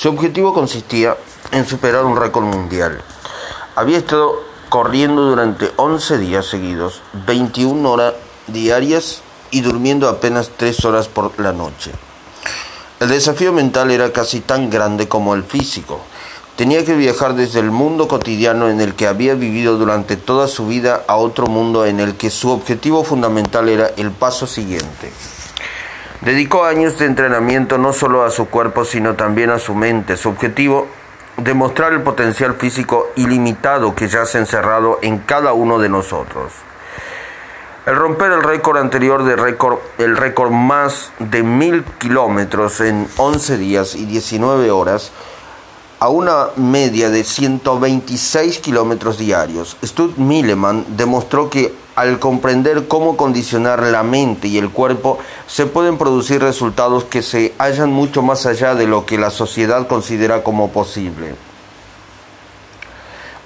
Su objetivo consistía en superar un récord mundial. Había estado corriendo durante 11 días seguidos, 21 horas diarias y durmiendo apenas 3 horas por la noche. El desafío mental era casi tan grande como el físico. Tenía que viajar desde el mundo cotidiano en el que había vivido durante toda su vida a otro mundo en el que su objetivo fundamental era el paso siguiente. Dedicó años de entrenamiento no solo a su cuerpo, sino también a su mente. Su objetivo, demostrar el potencial físico ilimitado que yace encerrado en cada uno de nosotros. El romper el récord anterior de récord, el récord más de mil kilómetros en 11 días y 19 horas, a una media de 126 kilómetros diarios. Stud Milleman demostró que al comprender cómo condicionar la mente y el cuerpo, se pueden producir resultados que se hallan mucho más allá de lo que la sociedad considera como posible.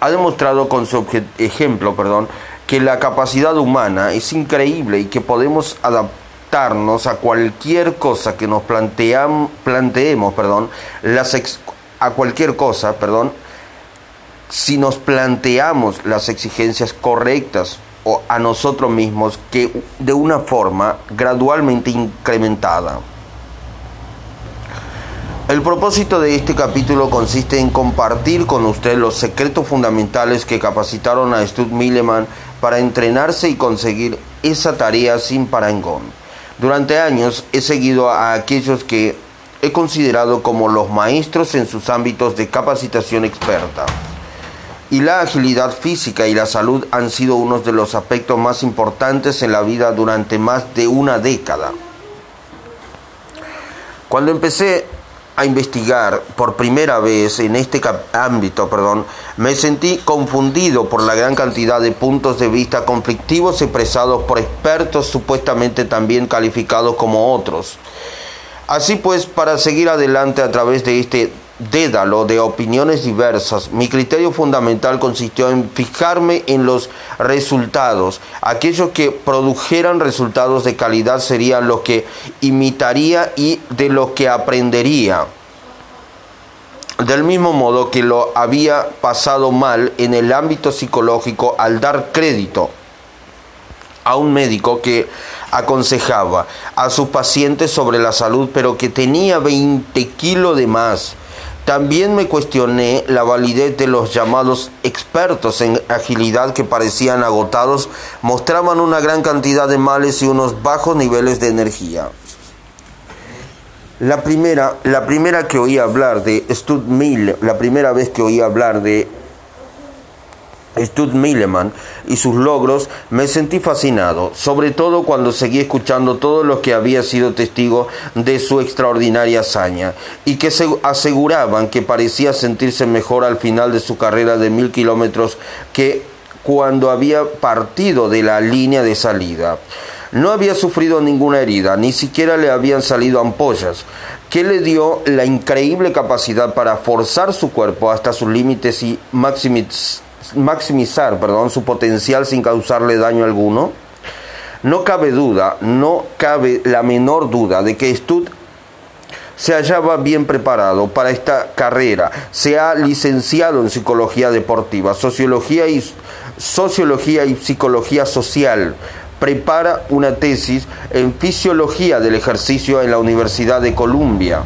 Ha demostrado con su ejemplo, perdón, que la capacidad humana es increíble y que podemos adaptarnos a cualquier cosa que nos planteemos, perdón, a cualquier cosa, perdón, si nos planteamos las exigencias correctas o a nosotros mismos que de una forma gradualmente incrementada. El propósito de este capítulo consiste en compartir con usted los secretos fundamentales que capacitaron a Stud Milleman para entrenarse y conseguir esa tarea sin parangón. Durante años he seguido a aquellos que he considerado como los maestros en sus ámbitos de capacitación experta. Y la agilidad física y la salud han sido uno de los aspectos más importantes en la vida durante más de una década. Cuando empecé a investigar por primera vez en este ámbito, perdón, me sentí confundido por la gran cantidad de puntos de vista conflictivos expresados por expertos supuestamente también calificados como otros. Así pues, para seguir adelante a través de este dédalo de opiniones diversas, mi criterio fundamental consistió en fijarme en los resultados. Aquellos que produjeran resultados de calidad serían los que imitaría y de los que aprendería. Del mismo modo que lo había pasado mal en el ámbito psicológico al dar crédito a un médico que aconsejaba a sus pacientes sobre la salud, pero que tenía 20 kilos de más. También me cuestioné la validez de los llamados expertos en agilidad que parecían agotados, mostraban una gran cantidad de males y unos bajos niveles de energía. La primera, la primera que oí hablar de Stud Mill, la primera vez que oí hablar de Stud Milleman y sus logros, me sentí fascinado, sobre todo cuando seguí escuchando todo lo que había sido testigo de su extraordinaria hazaña y que se aseguraban que parecía sentirse mejor al final de su carrera de mil kilómetros que cuando había partido de la línea de salida. No había sufrido ninguna herida, ni siquiera le habían salido ampollas, que le dio la increíble capacidad para forzar su cuerpo hasta sus límites y maximizar maximizar perdón, su potencial sin causarle daño alguno? No cabe duda, no cabe la menor duda de que Stud se hallaba bien preparado para esta carrera. Se ha licenciado en psicología deportiva, sociología y, sociología y psicología social. Prepara una tesis en fisiología del ejercicio en la Universidad de Columbia.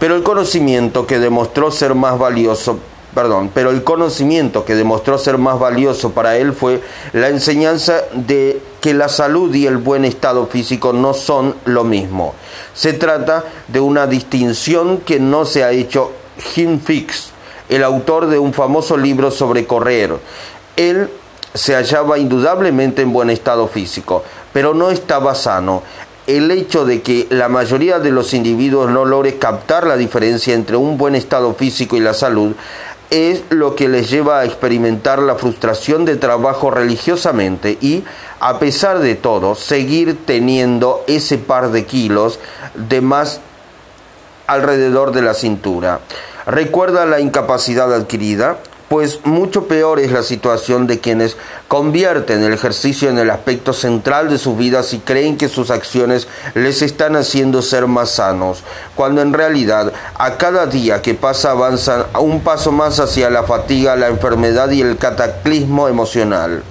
Pero el conocimiento que demostró ser más valioso perdón, pero el conocimiento que demostró ser más valioso para él fue la enseñanza de que la salud y el buen estado físico no son lo mismo. Se trata de una distinción que no se ha hecho Jim Fix, el autor de un famoso libro sobre correr. Él se hallaba indudablemente en buen estado físico, pero no estaba sano el hecho de que la mayoría de los individuos no logre captar la diferencia entre un buen estado físico y la salud es lo que les lleva a experimentar la frustración de trabajo religiosamente y, a pesar de todo, seguir teniendo ese par de kilos de más alrededor de la cintura. Recuerda la incapacidad adquirida, pues mucho peor es la situación de quienes convierten el ejercicio en el aspecto central de sus vidas y creen que sus acciones les están haciendo ser más sanos, cuando en realidad a cada día que pasa avanzan un paso más hacia la fatiga, la enfermedad y el cataclismo emocional.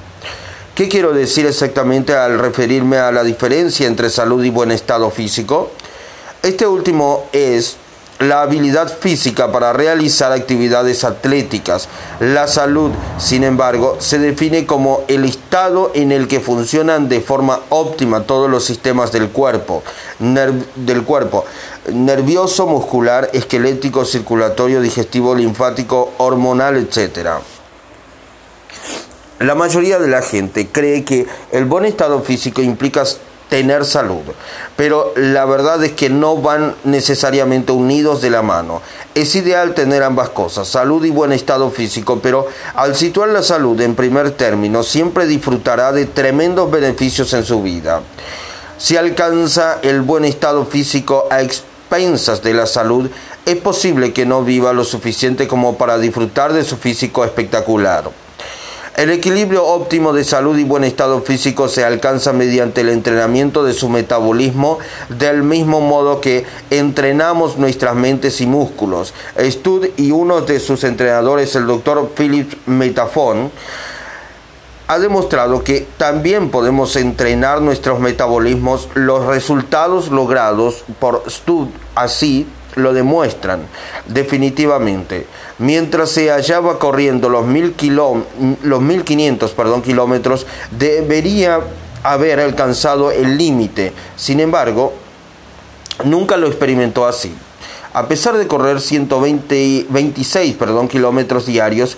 ¿Qué quiero decir exactamente al referirme a la diferencia entre salud y buen estado físico? Este último es la habilidad física para realizar actividades atléticas. La salud, sin embargo, se define como el estado en el que funcionan de forma óptima todos los sistemas del cuerpo, del cuerpo nervioso, muscular, esquelético, circulatorio, digestivo, linfático, hormonal, etc. La mayoría de la gente cree que el buen estado físico implica tener salud. Pero la verdad es que no van necesariamente unidos de la mano. Es ideal tener ambas cosas, salud y buen estado físico, pero al situar la salud en primer término, siempre disfrutará de tremendos beneficios en su vida. Si alcanza el buen estado físico a expensas de la salud, es posible que no viva lo suficiente como para disfrutar de su físico espectacular. El equilibrio óptimo de salud y buen estado físico se alcanza mediante el entrenamiento de su metabolismo del mismo modo que entrenamos nuestras mentes y músculos. Stud y uno de sus entrenadores, el doctor Philip Metafon, ha demostrado que también podemos entrenar nuestros metabolismos. Los resultados logrados por Stud así lo demuestran definitivamente. Mientras se hallaba corriendo los, mil los 1500 perdón, kilómetros, debería haber alcanzado el límite. Sin embargo, nunca lo experimentó así. A pesar de correr 126 perdón, kilómetros diarios,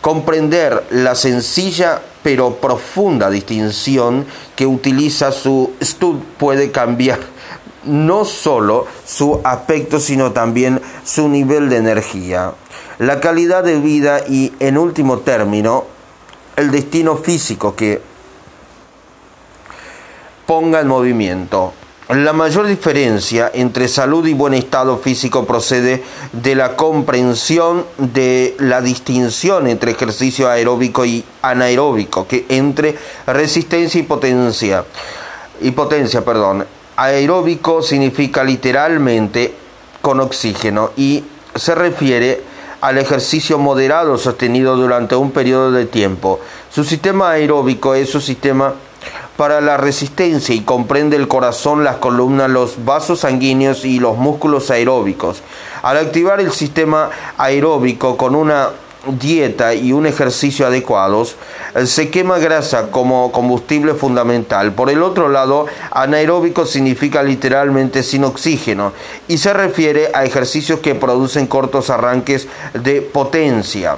comprender la sencilla pero profunda distinción que utiliza su stud puede cambiar no solo su aspecto, sino también su nivel de energía, la calidad de vida y, en último término, el destino físico que ponga en movimiento. La mayor diferencia entre salud y buen estado físico procede de la comprensión de la distinción entre ejercicio aeróbico y anaeróbico, que entre resistencia y potencia. Y potencia, perdón aeróbico significa literalmente con oxígeno y se refiere al ejercicio moderado sostenido durante un periodo de tiempo. Su sistema aeróbico es su sistema para la resistencia y comprende el corazón, las columnas, los vasos sanguíneos y los músculos aeróbicos. Al activar el sistema aeróbico con una dieta y un ejercicio adecuados, eh, se quema grasa como combustible fundamental. Por el otro lado, anaeróbico significa literalmente sin oxígeno y se refiere a ejercicios que producen cortos arranques de potencia.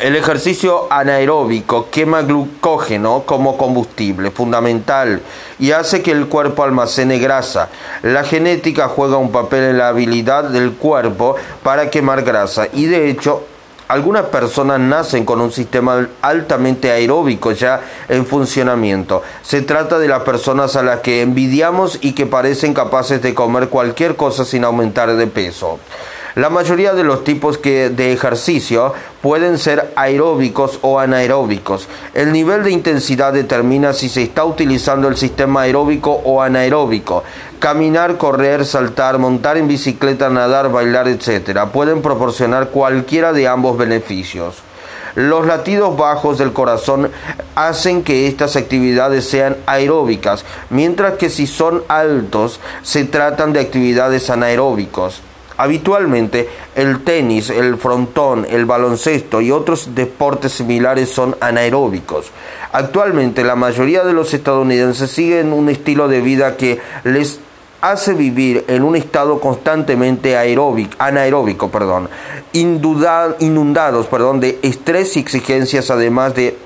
El ejercicio anaeróbico quema glucógeno como combustible fundamental y hace que el cuerpo almacene grasa. La genética juega un papel en la habilidad del cuerpo para quemar grasa y de hecho algunas personas nacen con un sistema altamente aeróbico ya en funcionamiento. Se trata de las personas a las que envidiamos y que parecen capaces de comer cualquier cosa sin aumentar de peso. La mayoría de los tipos de ejercicio pueden ser aeróbicos o anaeróbicos. El nivel de intensidad determina si se está utilizando el sistema aeróbico o anaeróbico. Caminar, correr, saltar, montar en bicicleta, nadar, bailar, etc. pueden proporcionar cualquiera de ambos beneficios. Los latidos bajos del corazón hacen que estas actividades sean aeróbicas, mientras que si son altos se tratan de actividades anaeróbicos. Habitualmente el tenis, el frontón, el baloncesto y otros deportes similares son anaeróbicos. Actualmente la mayoría de los estadounidenses siguen un estilo de vida que les hace vivir en un estado constantemente aeróbico, anaeróbico, perdón, inundados perdón, de estrés y exigencias, además de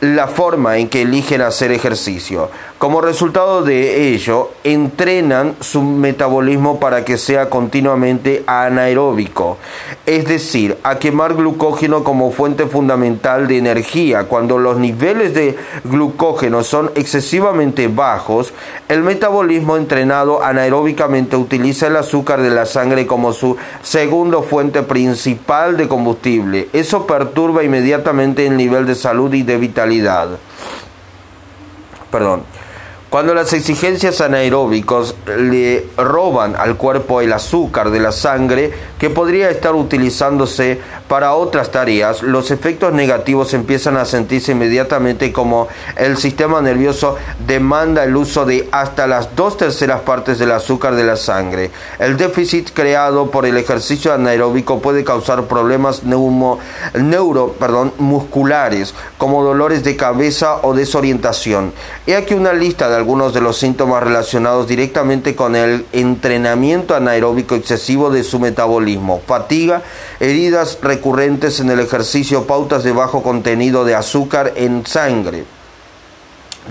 la forma en que eligen hacer ejercicio. Como resultado de ello, entrenan su metabolismo para que sea continuamente anaeróbico, es decir, a quemar glucógeno como fuente fundamental de energía. Cuando los niveles de glucógeno son excesivamente bajos, el metabolismo entrenado anaeróbicamente utiliza el azúcar de la sangre como su segunda fuente principal de combustible. Eso perturba inmediatamente el nivel de salud y de vitalidad. Perdón. Cuando las exigencias anaeróbicos le roban al cuerpo el azúcar de la sangre que podría estar utilizándose para otras tareas, los efectos negativos empiezan a sentirse inmediatamente como el sistema nervioso demanda el uso de hasta las dos terceras partes del azúcar de la sangre. El déficit creado por el ejercicio anaeróbico puede causar problemas neumo, neuro, perdón, musculares como dolores de cabeza o desorientación. He aquí una lista de algunos de los síntomas relacionados directamente con el entrenamiento anaeróbico excesivo de su metabolismo. Fatiga, heridas recurrentes en el ejercicio, pautas de bajo contenido de azúcar en sangre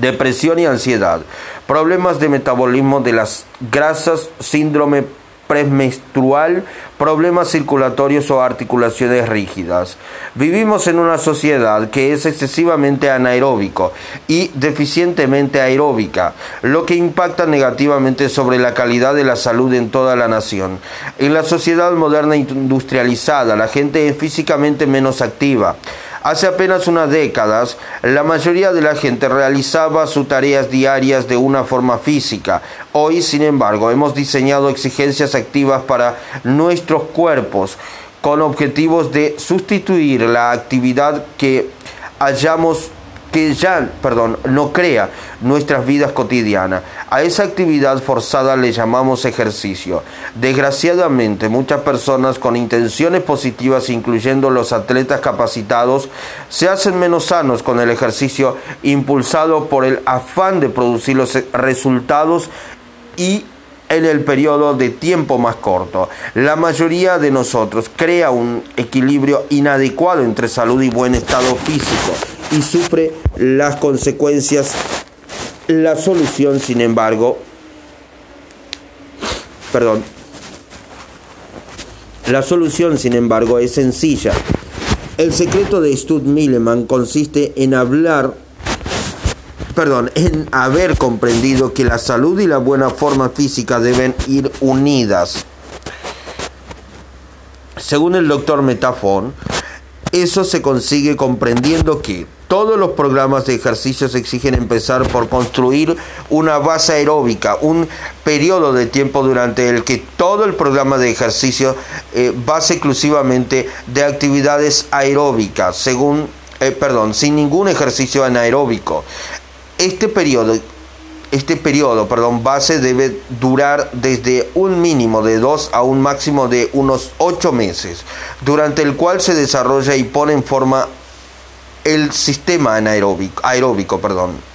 depresión y ansiedad, problemas de metabolismo de las grasas, síndrome premenstrual, problemas circulatorios o articulaciones rígidas. Vivimos en una sociedad que es excesivamente anaeróbico y deficientemente aeróbica, lo que impacta negativamente sobre la calidad de la salud en toda la nación. En la sociedad moderna industrializada, la gente es físicamente menos activa Hace apenas unas décadas, la mayoría de la gente realizaba sus tareas diarias de una forma física. Hoy, sin embargo, hemos diseñado exigencias activas para nuestros cuerpos con objetivos de sustituir la actividad que hayamos que ya, perdón, no crea nuestras vidas cotidianas. A esa actividad forzada le llamamos ejercicio. Desgraciadamente, muchas personas con intenciones positivas, incluyendo los atletas capacitados, se hacen menos sanos con el ejercicio impulsado por el afán de producir los resultados y en el periodo de tiempo más corto. La mayoría de nosotros crea un equilibrio inadecuado entre salud y buen estado físico y sufre las consecuencias. La solución, sin embargo, perdón, la solución, sin embargo, es sencilla. El secreto de Stud Milleman consiste en hablar, perdón, en haber comprendido que la salud y la buena forma física deben ir unidas. Según el doctor Metafon, eso se consigue comprendiendo que todos los programas de ejercicios exigen empezar por construir una base aeróbica, un periodo de tiempo durante el que todo el programa de ejercicio eh, base exclusivamente de actividades aeróbicas, según, eh, perdón, sin ningún ejercicio anaeróbico. Este periodo este periodo, perdón, base debe durar desde un mínimo de dos a un máximo de unos ocho meses, durante el cual se desarrolla y pone en forma el sistema anaeróbico, aeróbico. Perdón.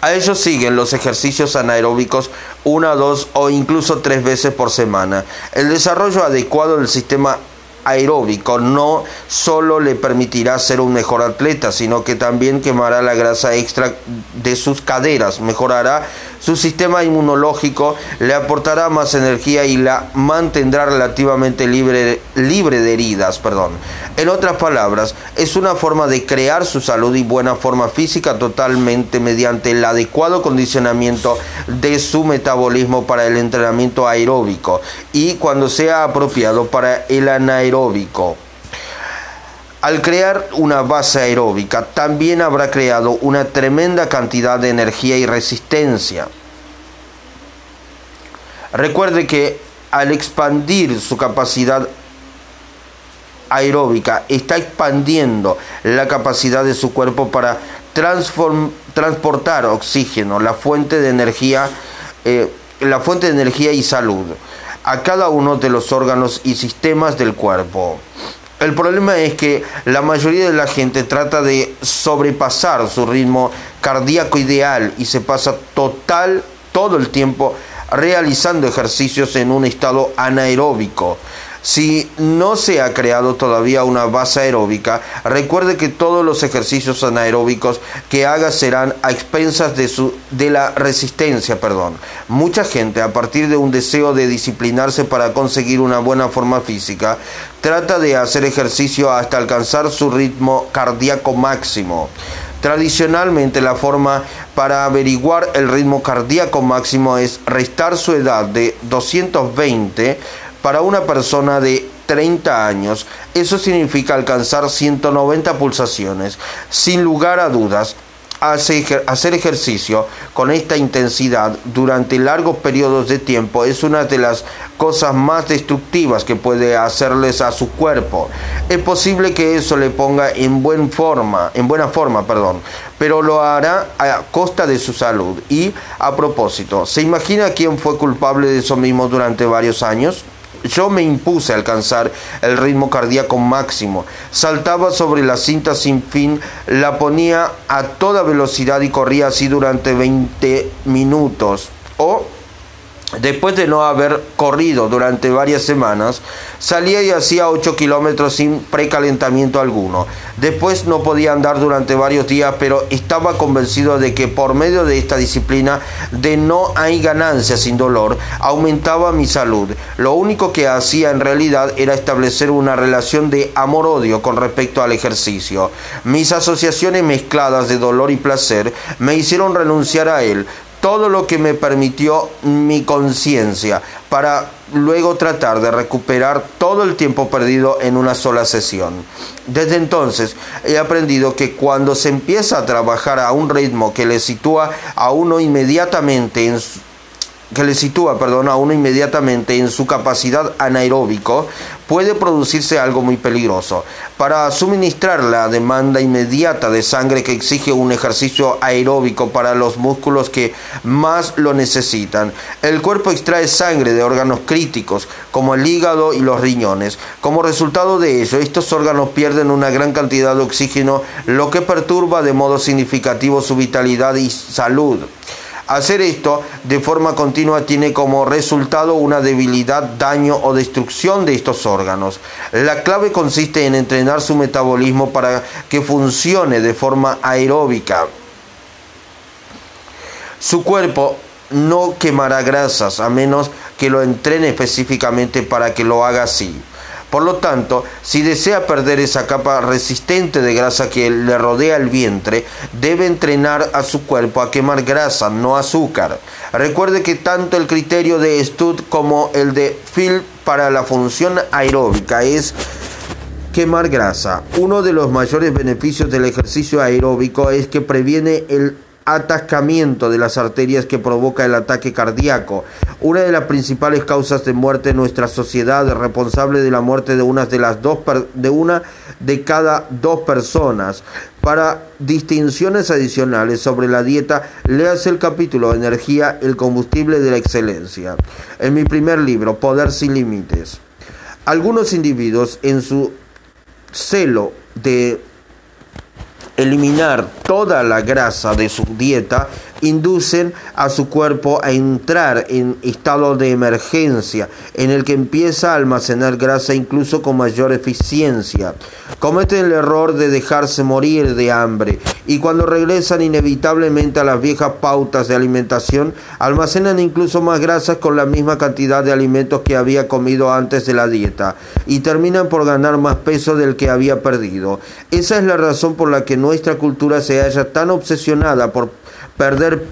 A ellos siguen los ejercicios anaeróbicos una, dos o incluso tres veces por semana. El desarrollo adecuado del sistema aeróbico no solo le permitirá ser un mejor atleta, sino que también quemará la grasa extra de sus caderas, mejorará su sistema inmunológico, le aportará más energía y la mantendrá relativamente libre, libre de heridas. Perdón. En otras palabras, es una forma de crear su salud y buena forma física totalmente mediante el adecuado condicionamiento de su metabolismo para el entrenamiento aeróbico y cuando sea apropiado para el anaeróbico. Al crear una base aeróbica, también habrá creado una tremenda cantidad de energía y resistencia. Recuerde que al expandir su capacidad aeróbica, está expandiendo la capacidad de su cuerpo para transportar oxígeno, la fuente de energía, eh, la fuente de energía y salud a cada uno de los órganos y sistemas del cuerpo. El problema es que la mayoría de la gente trata de sobrepasar su ritmo cardíaco ideal y se pasa total todo el tiempo realizando ejercicios en un estado anaeróbico Si no se ha creado todavía una base aeróbica, recuerde que todos los ejercicios anaeróbicos que haga serán a expensas de, su, de la resistencia. Perdón. Mucha gente, a partir de un deseo de disciplinarse para conseguir una buena forma física, trata de hacer ejercicio hasta alcanzar su ritmo cardíaco máximo. Tradicionalmente la forma para averiguar el ritmo cardíaco máximo es restar su edad de 220 para una persona de 30 años. Eso significa alcanzar 190 pulsaciones. Sin lugar a dudas, hacer ejercicio con esta intensidad durante largos periodos de tiempo es una de las cosas más destructivas que puede hacerles a su cuerpo. Es posible que eso le ponga en, buen forma, en buena forma, perdón, pero lo hará a costa de su salud. Y a propósito, ¿se imagina quién fue culpable de eso mismo durante varios años? Yo me impuse a alcanzar el ritmo cardíaco máximo. Saltaba sobre la cinta sin fin, la ponía a toda velocidad y corría así durante 20 minutos. O Después de no haber corrido durante varias semanas, salía y hacía 8 kilómetros sin precalentamiento alguno. Después no podía andar durante varios días, pero estaba convencido de que por medio de esta disciplina de no hay ganancia sin dolor, aumentaba mi salud. Lo único que hacía en realidad era establecer una relación de amor-odio con respecto al ejercicio. Mis asociaciones mezcladas de dolor y placer me hicieron renunciar a él, todo lo que me permitió mi conciencia para luego tratar de recuperar todo el tiempo perdido en una sola sesión. Desde entonces he aprendido que cuando se empieza a trabajar a un ritmo que le sitúa a uno inmediatamente en su, que le sitúa, perdón, a uno inmediatamente en su capacidad anaeróbico, puede producirse algo muy peligroso. Para suministrar la demanda inmediata de sangre que exige un ejercicio aeróbico para los músculos que más lo necesitan, el cuerpo extrae sangre de órganos críticos, como el hígado y los riñones. Como resultado de ello, estos órganos pierden una gran cantidad de oxígeno, lo que perturba de modo significativo su vitalidad y salud. Hacer esto de forma continua tiene como resultado una debilidad, daño o destrucción de estos órganos. La clave consiste en entrenar su metabolismo para que funcione de forma aeróbica. Su cuerpo no quemará grasas a menos que lo entrene específicamente para que lo haga así. Por lo tanto, si desea perder esa capa resistente de grasa que le rodea el vientre, debe entrenar a su cuerpo a quemar grasa, no azúcar. Recuerde que tanto el criterio de Stud como el de Phil para la función aeróbica es quemar grasa. Uno de los mayores beneficios del ejercicio aeróbico es que previene el atascamiento de las arterias que provoca el ataque cardíaco, una de las principales causas de muerte en nuestra sociedad, responsable de la muerte de una de las dos de una de cada dos personas. Para distinciones adicionales sobre la dieta, leas el capítulo Energía, el combustible de la excelencia. En mi primer libro, Poder sin límites. Algunos individuos en su celo de eliminar toda la grasa de su dieta inducen a su cuerpo a entrar en estado de emergencia, en el que empieza a almacenar grasa incluso con mayor eficiencia. Cometen el error de dejarse morir de hambre y cuando regresan inevitablemente a las viejas pautas de alimentación, almacenan incluso más grasas con la misma cantidad de alimentos que había comido antes de la dieta y terminan por ganar más peso del que había perdido. Esa es la razón por la que nuestra cultura se halla tan obsesionada por perder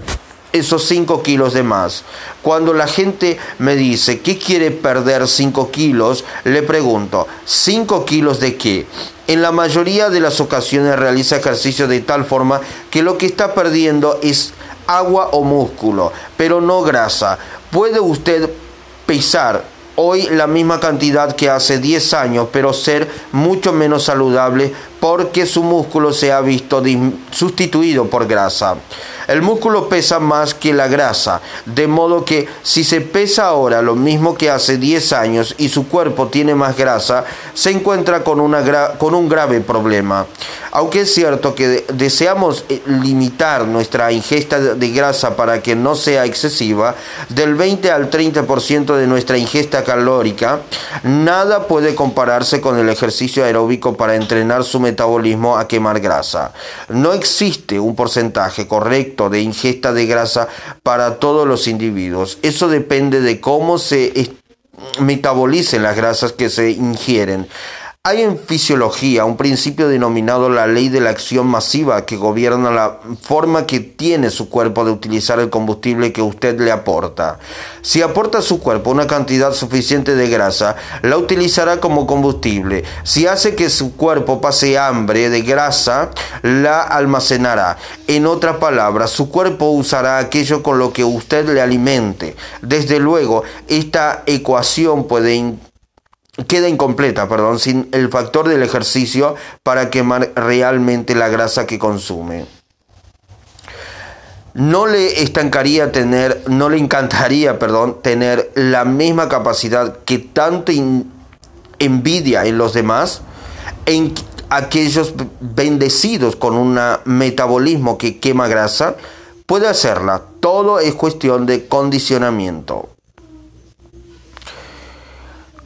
esos 5 kilos de más. Cuando la gente me dice, ¿qué quiere perder 5 kilos? Le pregunto, ¿5 kilos de qué? En la mayoría de las ocasiones realiza ejercicio de tal forma que lo que está perdiendo es agua o músculo, pero no grasa. ¿Puede usted pesar hoy la misma cantidad que hace 10 años, pero ser mucho menos saludable porque su músculo se ha visto sustituido por grasa. El músculo pesa más que la grasa, de modo que si se pesa ahora lo mismo que hace 10 años y su cuerpo tiene más grasa, se encuentra con, una con un grave problema. Aunque es cierto que deseamos eh, limitar nuestra ingesta de grasa para que no sea excesiva, del 20 al 30% de nuestra ingesta calórica, nada puede compararse con el ejercicio aeróbico para entrenar su metabolismo a quemar grasa. No existe un porcentaje correcto de ingesta de grasa para todos los individuos. Eso depende de cómo se metabolicen las grasas que se ingieren. Hay en fisiología un principio denominado la ley de la acción masiva que gobierna la forma que tiene su cuerpo de utilizar el combustible que usted le aporta. Si aporta a su cuerpo una cantidad suficiente de grasa, la utilizará como combustible. Si hace que su cuerpo pase hambre de grasa, la almacenará. En otras palabras, su cuerpo usará aquello con lo que usted le alimente. Desde luego, esta ecuación puede queda incompleta, perdón, sin el factor del ejercicio para quemar realmente la grasa que consume. No le estancaría tener, no le encantaría, perdón, tener la misma capacidad que tanto envidia en los demás, en aquellos bendecidos con un metabolismo que quema grasa, puede hacerla. Todo es cuestión de condicionamiento.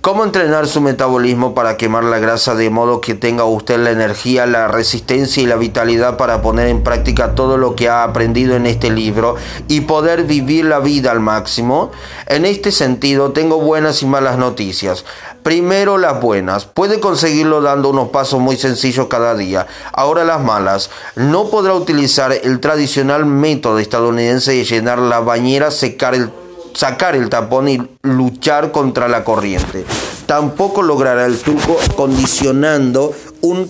¿Cómo entrenar su metabolismo para quemar la grasa de modo que tenga usted la energía, la resistencia y la vitalidad para poner en práctica todo lo que ha aprendido en este libro y poder vivir la vida al máximo? En este sentido, tengo buenas y malas noticias. Primero las buenas. Puede conseguirlo dando unos pasos muy sencillos cada día. Ahora las malas. No podrá utilizar el tradicional método estadounidense de llenar la bañera, secar el sacar el tapón y luchar contra la corriente. Tampoco logrará el truco condicionando un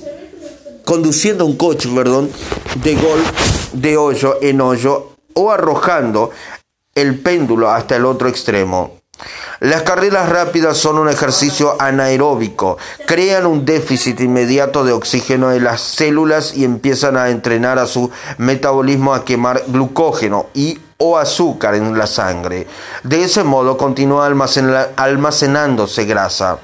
conduciendo un coche, perdón, de gol de hoyo en hoyo o arrojando el péndulo hasta el otro extremo. Las carreras rápidas son un ejercicio anaeróbico, crean un déficit inmediato de oxígeno en las células y empiezan a entrenar a su metabolismo a quemar glucógeno y o azúcar en la sangre. De ese modo continúa almacenándose grasa.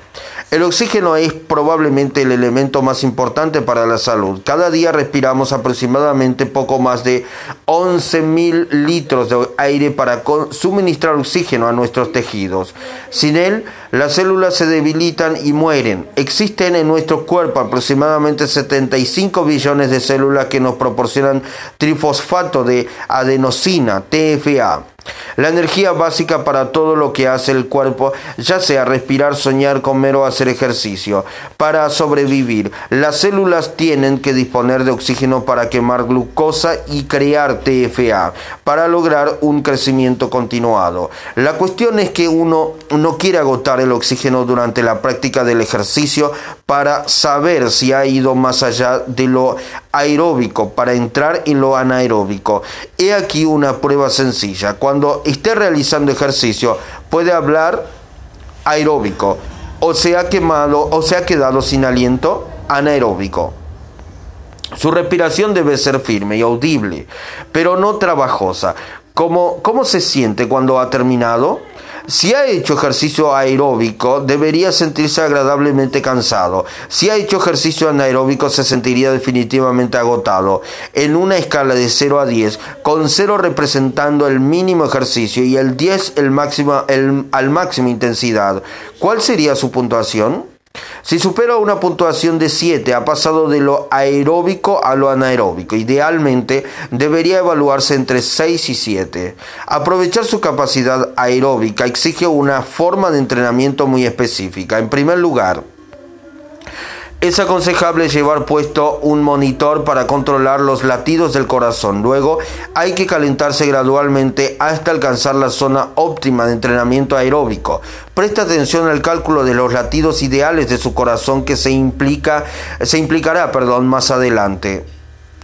El oxígeno es probablemente el elemento más importante para la salud. Cada día respiramos aproximadamente poco más de 11.000 litros de aire para suministrar oxígeno a nuestros tejidos. Sin él, las células se debilitan y mueren. Existen en nuestro cuerpo aproximadamente 75 billones de células que nos proporcionan trifosfato de adenosina, TFA. La energía básica para todo lo que hace el cuerpo, ya sea respirar, soñar, comer o hacer ejercicio. Para sobrevivir, las células tienen que disponer de oxígeno para quemar glucosa y crear TFA, para lograr un crecimiento continuado. La cuestión es que uno no quiere agotar el oxígeno durante la práctica del ejercicio para saber si ha ido más allá de lo aeróbico, para entrar en lo anaeróbico. He aquí una prueba sencilla. Cuando esté realizando ejercicio, puede hablar aeróbico, o se ha quemado o se ha quedado sin aliento anaeróbico. Su respiración debe ser firme y audible, pero no trabajosa. ¿Cómo, cómo se siente cuando ha terminado? Si ha hecho ejercicio aeróbico, debería sentirse agradablemente cansado. Si ha hecho ejercicio anaeróbico, se sentiría definitivamente agotado. En una escala de 0 a 10, con 0 representando el mínimo ejercicio y el 10 el máximo, el, al máximo intensidad, ¿cuál sería su puntuación? Si supera una puntuación de 7, ha pasado de lo aeróbico a lo anaeróbico. Idealmente debería evaluarse entre 6 y 7. Aprovechar su capacidad aeróbica exige una forma de entrenamiento muy específica. En primer lugar, es aconsejable llevar puesto un monitor para controlar los latidos del corazón. Luego hay que calentarse gradualmente hasta alcanzar la zona óptima de entrenamiento aeróbico. Presta atención al cálculo de los latidos ideales de su corazón que se implica se implicará, perdón, más adelante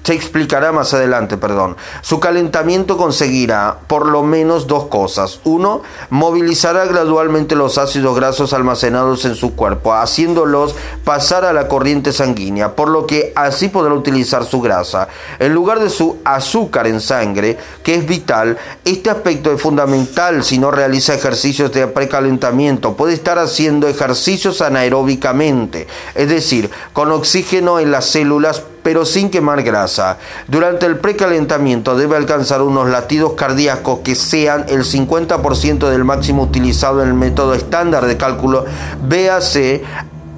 se explicará más adelante, perdón. Su calentamiento conseguirá por lo menos dos cosas. Uno, movilizará gradualmente los ácidos grasos almacenados en su cuerpo, haciéndolos pasar a la corriente sanguínea, por lo que así podrá utilizar su grasa. En lugar de su azúcar en sangre, que es vital, este aspecto es fundamental si no realiza ejercicios de precalentamiento. Puede estar haciendo ejercicios anaeróbicamente, es decir, con oxígeno en las células pero sin quemar grasa. Durante el precalentamiento debe alcanzar unos latidos cardíacos que sean el 50% del máximo utilizado en el método estándar de cálculo. Véase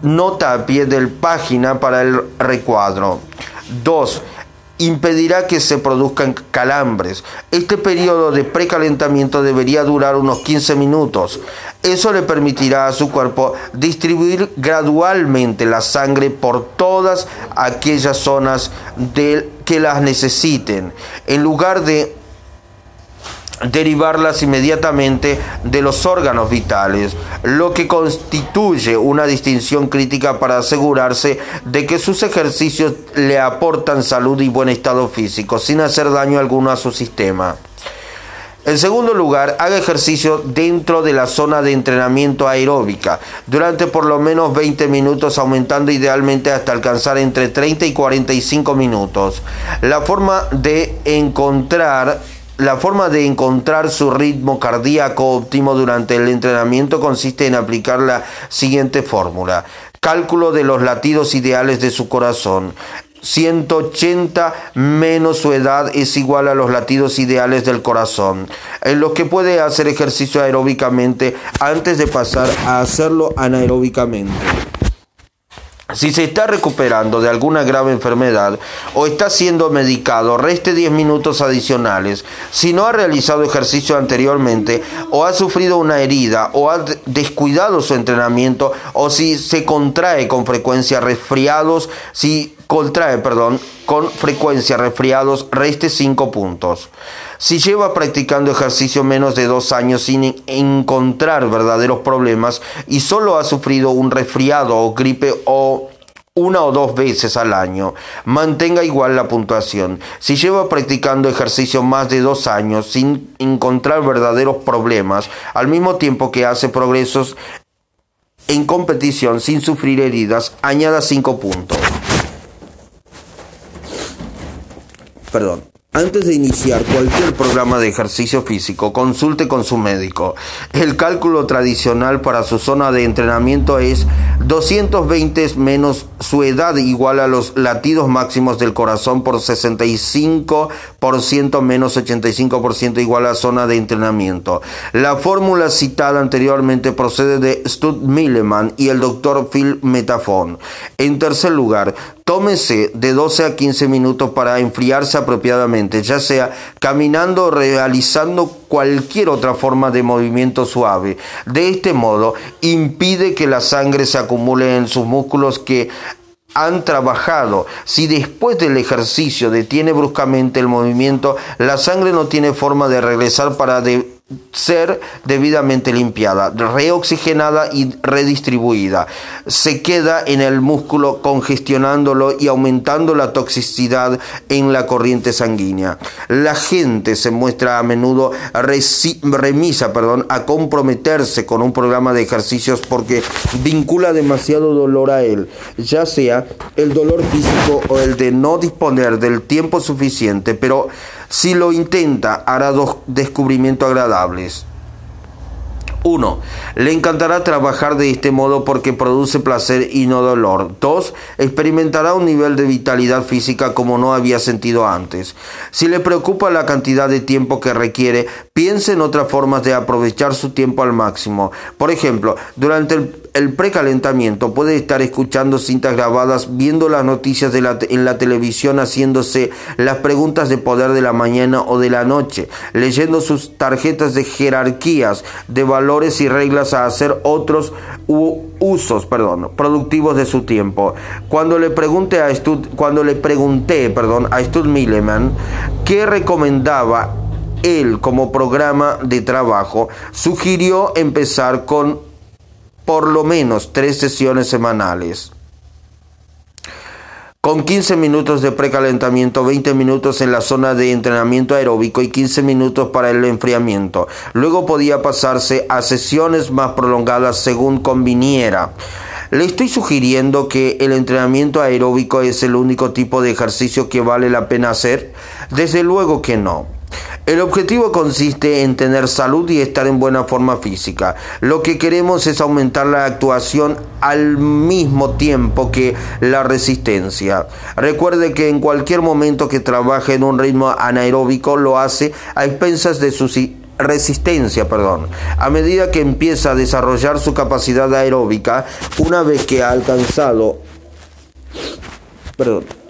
nota a pie del página para el recuadro. 2 impedirá que se produzcan calambres. Este periodo de precalentamiento debería durar unos 15 minutos. Eso le permitirá a su cuerpo distribuir gradualmente la sangre por todas aquellas zonas que las necesiten, en lugar de derivarlas inmediatamente de los órganos vitales, lo que constituye una distinción crítica para asegurarse de que sus ejercicios le aportan salud y buen estado físico, sin hacer daño alguno a su sistema. En segundo lugar, haga ejercicio dentro de la zona de entrenamiento aeróbica durante por lo menos 20 minutos, aumentando idealmente hasta alcanzar entre 30 y 45 minutos. La forma de encontrar la forma de encontrar su ritmo cardíaco óptimo durante el entrenamiento consiste en aplicar la siguiente fórmula. Cálculo de los latidos ideales de su corazón. 180 menos su edad es igual a los latidos ideales del corazón, en lo que puede hacer ejercicio aeróbicamente antes de pasar a hacerlo anaeróbicamente. Si se está recuperando de alguna grave enfermedad o está siendo medicado, reste 10 minutos adicionales. Si no ha realizado ejercicio anteriormente o ha sufrido una herida o ha descuidado su entrenamiento o si se contrae con frecuencia resfriados, si contrae, perdón, con frecuencia resfriados, reste 5 puntos. Si lleva practicando ejercicio menos de dos años sin encontrar verdaderos problemas y solo ha sufrido un resfriado o gripe o una o dos veces al año, mantenga igual la puntuación. Si lleva practicando ejercicio más de dos años sin encontrar verdaderos problemas, al mismo tiempo que hace progresos en competición sin sufrir heridas, añada cinco puntos. Perdón. Antes de iniciar cualquier programa de ejercicio físico, consulte con su médico. El cálculo tradicional para su zona de entrenamiento es 220 menos su edad igual a los latidos máximos del corazón por 65% menos 85% igual a zona de entrenamiento. La fórmula citada anteriormente procede de Stud Milleman y el doctor Phil Metafon. En tercer lugar, tómese de 12 a 15 minutos para enfriarse apropiadamente, ya sea caminando o realizando cualquier otra forma de movimiento suave. De este modo, impide que la sangre se acumule en sus músculos que han trabajado. Si después del ejercicio detiene bruscamente el movimiento, la sangre no tiene forma de regresar para de ser debidamente limpiada, reoxigenada y redistribuida. Se queda en el músculo congestionándolo y aumentando la toxicidad en la corriente sanguínea. La gente se muestra a menudo remisa perdón, a comprometerse con un programa de ejercicios porque vincula demasiado dolor a él, ya sea el dolor físico o el de no disponer del tiempo suficiente, pero si lo intenta, hará dos descubrimientos agradables. 1. Le encantará trabajar de este modo porque produce placer y no dolor. 2. Experimentará un nivel de vitalidad física como no había sentido antes. Si le preocupa la cantidad de tiempo que requiere, piense en otras formas de aprovechar su tiempo al máximo. Por ejemplo, durante el el precalentamiento, puede estar escuchando cintas grabadas, viendo las noticias en la televisión, haciéndose las preguntas de poder de la mañana o de la noche, leyendo sus tarjetas de jerarquías, de valores y reglas a hacer otros usos perdón, productivos de su tiempo. Cuando le, pregunté a Stud, cuando le pregunté perdón, a Stud Milleman qué recomendaba él como programa de trabajo, sugirió empezar con por lo menos tres sesiones semanales. Con 15 minutos de precalentamiento, 20 minutos en la zona de entrenamiento aeróbico y 15 minutos para el enfriamiento. Luego podía pasarse a sesiones más prolongadas según conviniera. Le estoy sugiriendo que el entrenamiento aeróbico es el único tipo de ejercicio que vale la pena hacer. Desde luego que no. El objetivo consiste en tener salud y estar en buena forma física. Lo que queremos es aumentar la actuación al mismo tiempo que la resistencia. Recuerde que en cualquier momento que trabaje en un ritmo anaeróbico lo hace a expensas de su resistencia, perdón. A medida que empieza a desarrollar su capacidad aeróbica, una vez que ha alcanzado perdón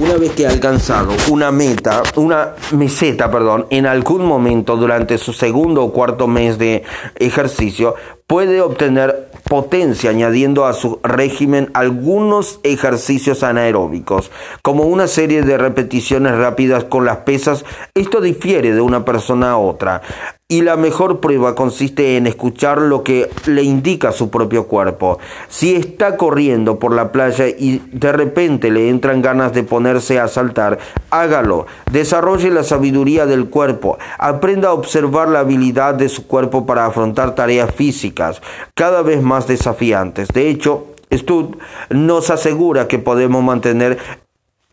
una vez que ha alcanzado una meta, una meseta, perdón, en algún momento durante su segundo o cuarto mes de ejercicio, puede obtener potencia añadiendo a su régimen algunos ejercicios anaeróbicos, como una serie de repeticiones rápidas con las pesas. Esto difiere de una persona a otra. Y la mejor prueba consiste en escuchar lo que le indica su propio cuerpo. Si está corriendo por la playa y de repente le entran ganas de ponerse a saltar, hágalo. Desarrolle la sabiduría del cuerpo. Aprenda a observar la habilidad de su cuerpo para afrontar tareas físicas cada vez más desafiantes. De hecho, Stud nos asegura que podemos mantener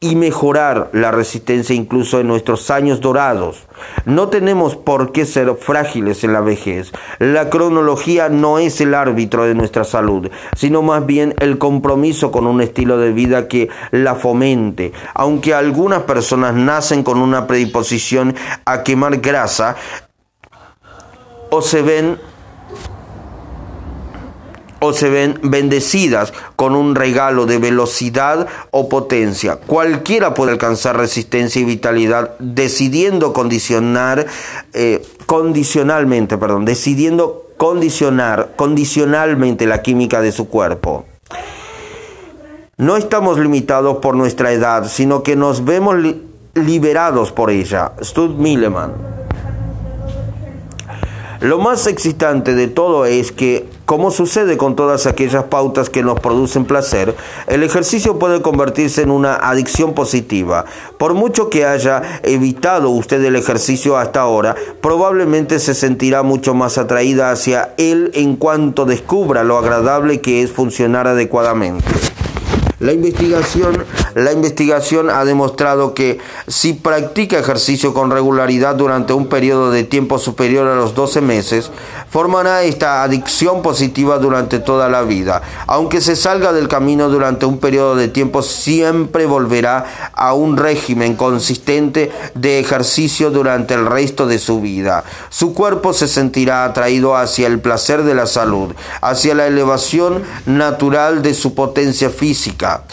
y mejorar la resistencia incluso en nuestros años dorados. No tenemos por qué ser frágiles en la vejez. La cronología no es el árbitro de nuestra salud, sino más bien el compromiso con un estilo de vida que la fomente. Aunque algunas personas nacen con una predisposición a quemar grasa o se ven o se ven bendecidas con un regalo de velocidad o potencia. Cualquiera puede alcanzar resistencia y vitalidad decidiendo condicionar, eh, condicionalmente, perdón, decidiendo condicionar condicionalmente la química de su cuerpo. No estamos limitados por nuestra edad, sino que nos vemos liberados por ella. Stud Milleman. Lo más excitante de todo es que como sucede con todas aquellas pautas que nos producen placer, el ejercicio puede convertirse en una adicción positiva. Por mucho que haya evitado usted el ejercicio hasta ahora, probablemente se sentirá mucho más atraída hacia él en cuanto descubra lo agradable que es funcionar adecuadamente. La investigación, la investigación ha demostrado que si practica ejercicio con regularidad durante un periodo de tiempo superior a los 12 meses, formará esta adicción positiva durante toda la vida. Aunque se salga del camino durante un periodo de tiempo, siempre volverá a un régimen consistente de ejercicio durante el resto de su vida. Su cuerpo se sentirá atraído hacia el placer de la salud, hacia la elevación natural de su potencia física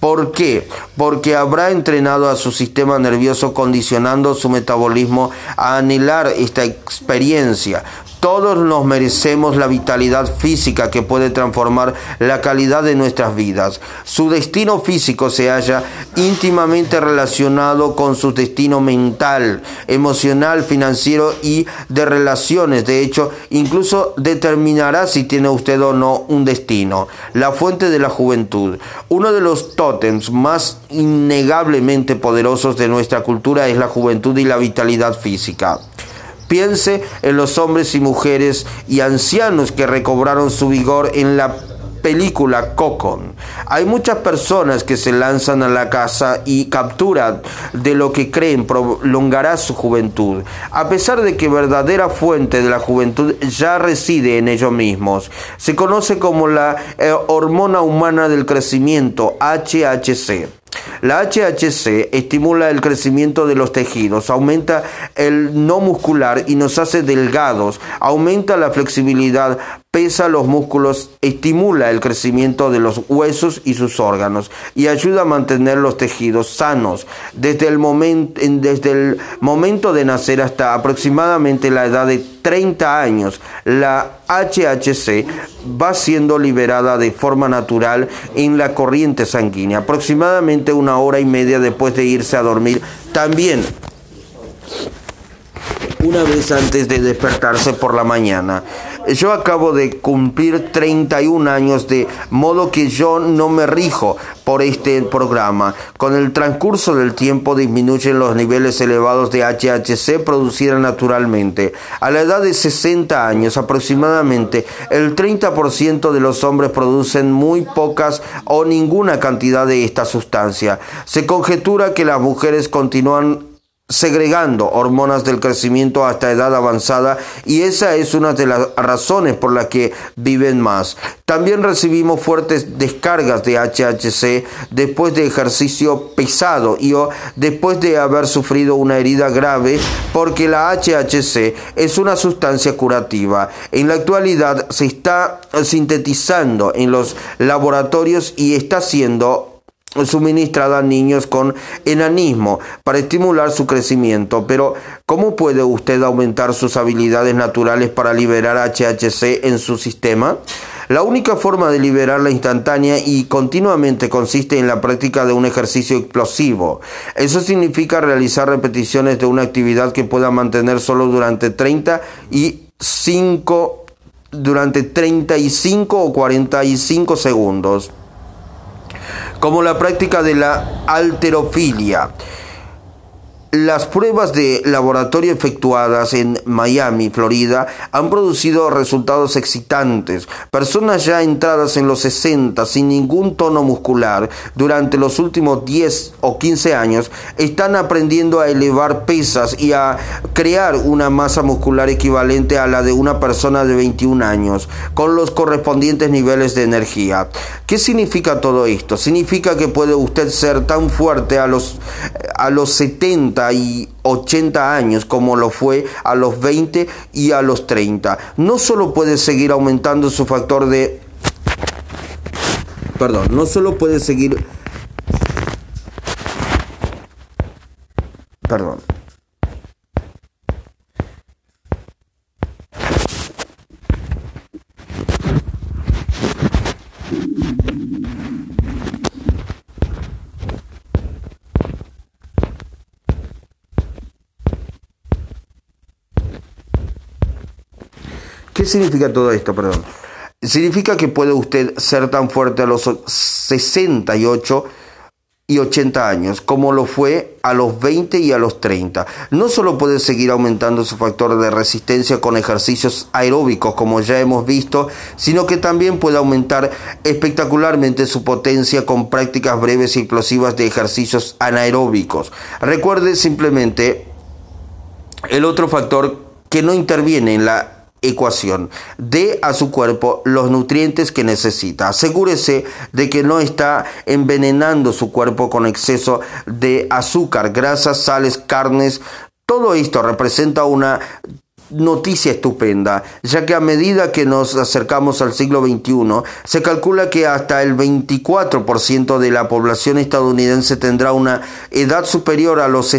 ¿Por qué? Porque habrá entrenado a su sistema nervioso condicionando su metabolismo a anhelar esta experiencia. Todos nos merecemos la vitalidad física que puede transformar la calidad de nuestras vidas. Su destino físico se halla íntimamente relacionado con su destino mental, emocional, financiero y de relaciones. De hecho, incluso determinará si tiene usted o no un destino. La fuente de la juventud. Uno de los tótems más innegablemente poderosos de nuestra cultura es la juventud y la vitalidad física. Piense en los hombres y mujeres y ancianos que recobraron su vigor en la película Coco. Hay muchas personas que se lanzan a la casa y capturan de lo que creen prolongará su juventud, a pesar de que verdadera fuente de la juventud ya reside en ellos mismos. Se conoce como la eh, hormona humana del crecimiento, HHC. La HHC estimula el crecimiento de los tejidos, aumenta el no muscular y nos hace delgados, aumenta la flexibilidad, pesa los músculos, estimula el crecimiento de los huesos y sus órganos y ayuda a mantener los tejidos sanos desde el, momento, desde el momento de nacer hasta aproximadamente la edad de 30 años. La HHC va siendo liberada de forma natural en la corriente sanguínea, aproximadamente una hora y media después de irse a dormir. También una vez antes de despertarse por la mañana. Yo acabo de cumplir 31 años de modo que yo no me rijo por este programa. Con el transcurso del tiempo disminuyen los niveles elevados de HHC producida naturalmente. A la edad de 60 años aproximadamente, el 30% de los hombres producen muy pocas o ninguna cantidad de esta sustancia. Se conjetura que las mujeres continúan segregando hormonas del crecimiento hasta edad avanzada y esa es una de las razones por las que viven más. También recibimos fuertes descargas de HHC después de ejercicio pesado y o después de haber sufrido una herida grave porque la HHC es una sustancia curativa. En la actualidad se está sintetizando en los laboratorios y está siendo suministrada a niños con enanismo para estimular su crecimiento. Pero, ¿cómo puede usted aumentar sus habilidades naturales para liberar HHC en su sistema? La única forma de liberarla instantánea y continuamente consiste en la práctica de un ejercicio explosivo. Eso significa realizar repeticiones de una actividad que pueda mantener solo durante 30 y 5 durante 35 o 45 segundos como la práctica de la alterofilia. Las pruebas de laboratorio efectuadas en Miami, Florida, han producido resultados excitantes. Personas ya entradas en los 60 sin ningún tono muscular durante los últimos 10 o 15 años están aprendiendo a elevar pesas y a crear una masa muscular equivalente a la de una persona de 21 años, con los correspondientes niveles de energía. ¿Qué significa todo esto? Significa que puede usted ser tan fuerte a los, a los 70 y 80 años como lo fue a los 20 y a los 30. No solo puede seguir aumentando su factor de... Perdón, no solo puede seguir... Perdón. ¿Qué significa todo esto? Perdón. Significa que puede usted ser tan fuerte a los 68 y 80 años como lo fue a los 20 y a los 30. No solo puede seguir aumentando su factor de resistencia con ejercicios aeróbicos como ya hemos visto, sino que también puede aumentar espectacularmente su potencia con prácticas breves y explosivas de ejercicios anaeróbicos. Recuerde simplemente el otro factor que no interviene en la ecuación. Dé a su cuerpo los nutrientes que necesita. Asegúrese de que no está envenenando su cuerpo con exceso de azúcar, grasas, sales, carnes. Todo esto representa una noticia estupenda, ya que a medida que nos acercamos al siglo XXI, se calcula que hasta el 24% de la población estadounidense tendrá una edad superior a los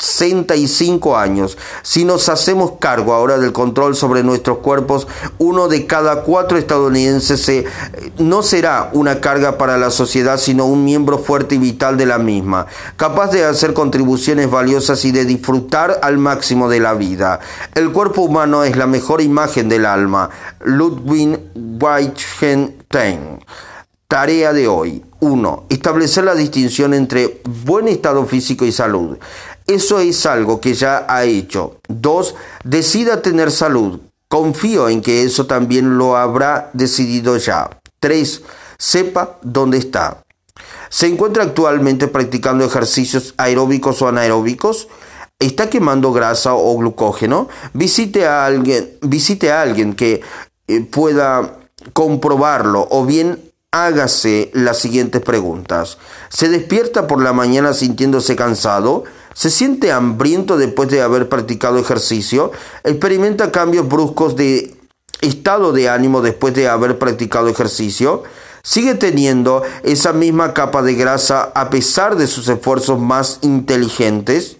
65 años. Si nos hacemos cargo ahora del control sobre nuestros cuerpos, uno de cada cuatro estadounidenses no será una carga para la sociedad, sino un miembro fuerte y vital de la misma, capaz de hacer contribuciones valiosas y de disfrutar al máximo de la vida. El cuerpo humano es la mejor imagen del alma. Ludwig Wittgenstein. Tarea de hoy. 1. Establecer la distinción entre buen estado físico y salud. Eso es algo que ya ha hecho. Dos, decida tener salud. Confío en que eso también lo habrá decidido ya. Tres, sepa dónde está. ¿Se encuentra actualmente practicando ejercicios aeróbicos o anaeróbicos? ¿Está quemando grasa o glucógeno? Visite a alguien, visite a alguien que eh, pueda comprobarlo o bien hágase las siguientes preguntas. ¿Se despierta por la mañana sintiéndose cansado? ¿Se siente hambriento después de haber practicado ejercicio? ¿Experimenta cambios bruscos de estado de ánimo después de haber practicado ejercicio? ¿Sigue teniendo esa misma capa de grasa a pesar de sus esfuerzos más inteligentes?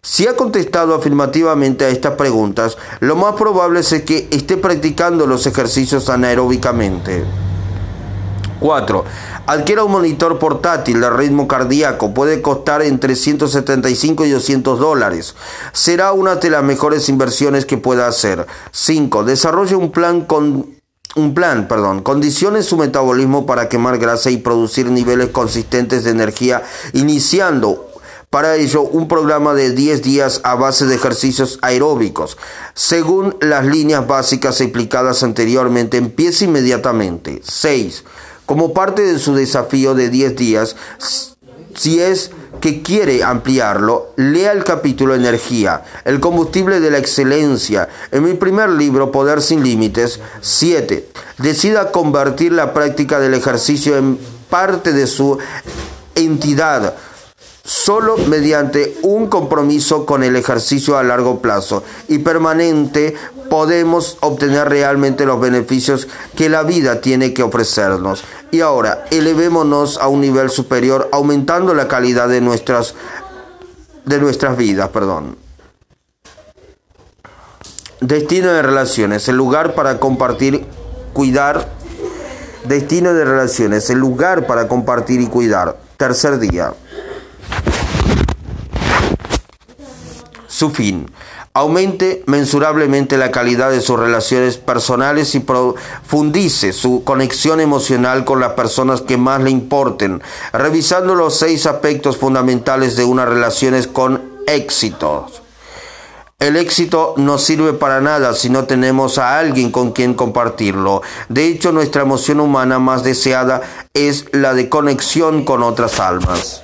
Si ha contestado afirmativamente a estas preguntas, lo más probable es que esté practicando los ejercicios anaeróbicamente. 4. Adquiera un monitor portátil de ritmo cardíaco. Puede costar entre 175 y 200 dólares. Será una de las mejores inversiones que pueda hacer. 5. Desarrolle un plan con un plan, perdón, condicione su metabolismo para quemar grasa y producir niveles consistentes de energía, iniciando para ello un programa de 10 días a base de ejercicios aeróbicos. Según las líneas básicas explicadas anteriormente, empiece inmediatamente. 6 como parte de su desafío de 10 días, si es que quiere ampliarlo, lea el capítulo Energía, el combustible de la excelencia. En mi primer libro, Poder sin Límites, 7. Decida convertir la práctica del ejercicio en parte de su entidad solo mediante un compromiso con el ejercicio a largo plazo y permanente podemos obtener realmente los beneficios que la vida tiene que ofrecernos. Y ahora, elevémonos a un nivel superior, aumentando la calidad de nuestras, de nuestras vidas. Perdón. Destino de relaciones, el lugar para compartir, cuidar. Destino de relaciones, el lugar para compartir y cuidar. Tercer día. su fin. Aumente mensurablemente la calidad de sus relaciones personales y profundice su conexión emocional con las personas que más le importen, revisando los seis aspectos fundamentales de unas relaciones con éxito. El éxito no sirve para nada si no tenemos a alguien con quien compartirlo. De hecho, nuestra emoción humana más deseada es la de conexión con otras almas.